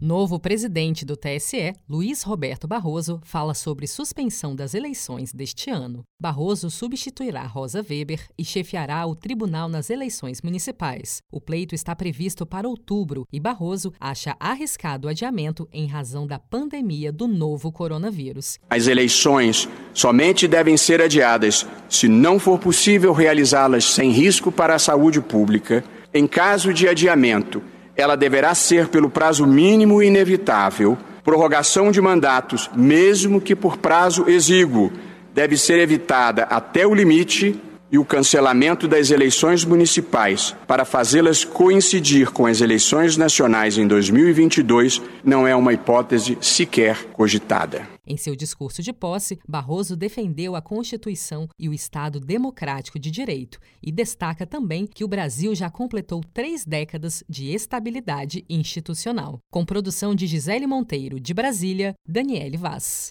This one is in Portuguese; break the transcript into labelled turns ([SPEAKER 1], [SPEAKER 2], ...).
[SPEAKER 1] Novo presidente do TSE, Luiz Roberto Barroso, fala sobre suspensão das eleições deste ano. Barroso substituirá Rosa Weber e chefiará o tribunal nas eleições municipais. O pleito está previsto para outubro e Barroso acha arriscado o adiamento em razão da pandemia do novo coronavírus.
[SPEAKER 2] As eleições somente devem ser adiadas se não for possível realizá-las sem risco para a saúde pública. Em caso de adiamento, ela deverá ser pelo prazo mínimo inevitável, prorrogação de mandatos, mesmo que por prazo exíguo, deve ser evitada até o limite e o cancelamento das eleições municipais para fazê-las coincidir com as eleições nacionais em 2022 não é uma hipótese sequer cogitada.
[SPEAKER 1] Em seu discurso de posse, Barroso defendeu a Constituição e o Estado democrático de direito e destaca também que o Brasil já completou três décadas de estabilidade institucional. Com produção de Gisele Monteiro, de Brasília, Daniele Vaz.